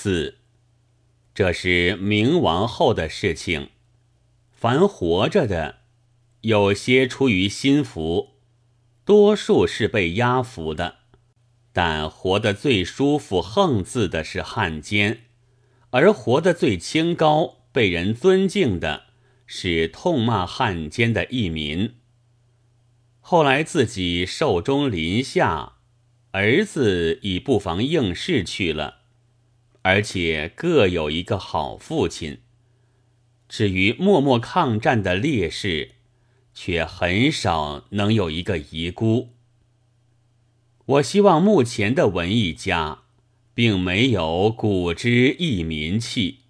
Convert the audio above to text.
四，这是明亡后的事情。凡活着的，有些出于心服，多数是被压服的。但活得最舒服、横字的是汉奸，而活得最清高、被人尊敬的是痛骂汉奸的义民。后来自己寿终临下，儿子已不妨应试去了，而且各有一个好父亲。至于默默抗战的烈士，却很少能有一个遗孤。我希望目前的文艺家，并没有古之义民气。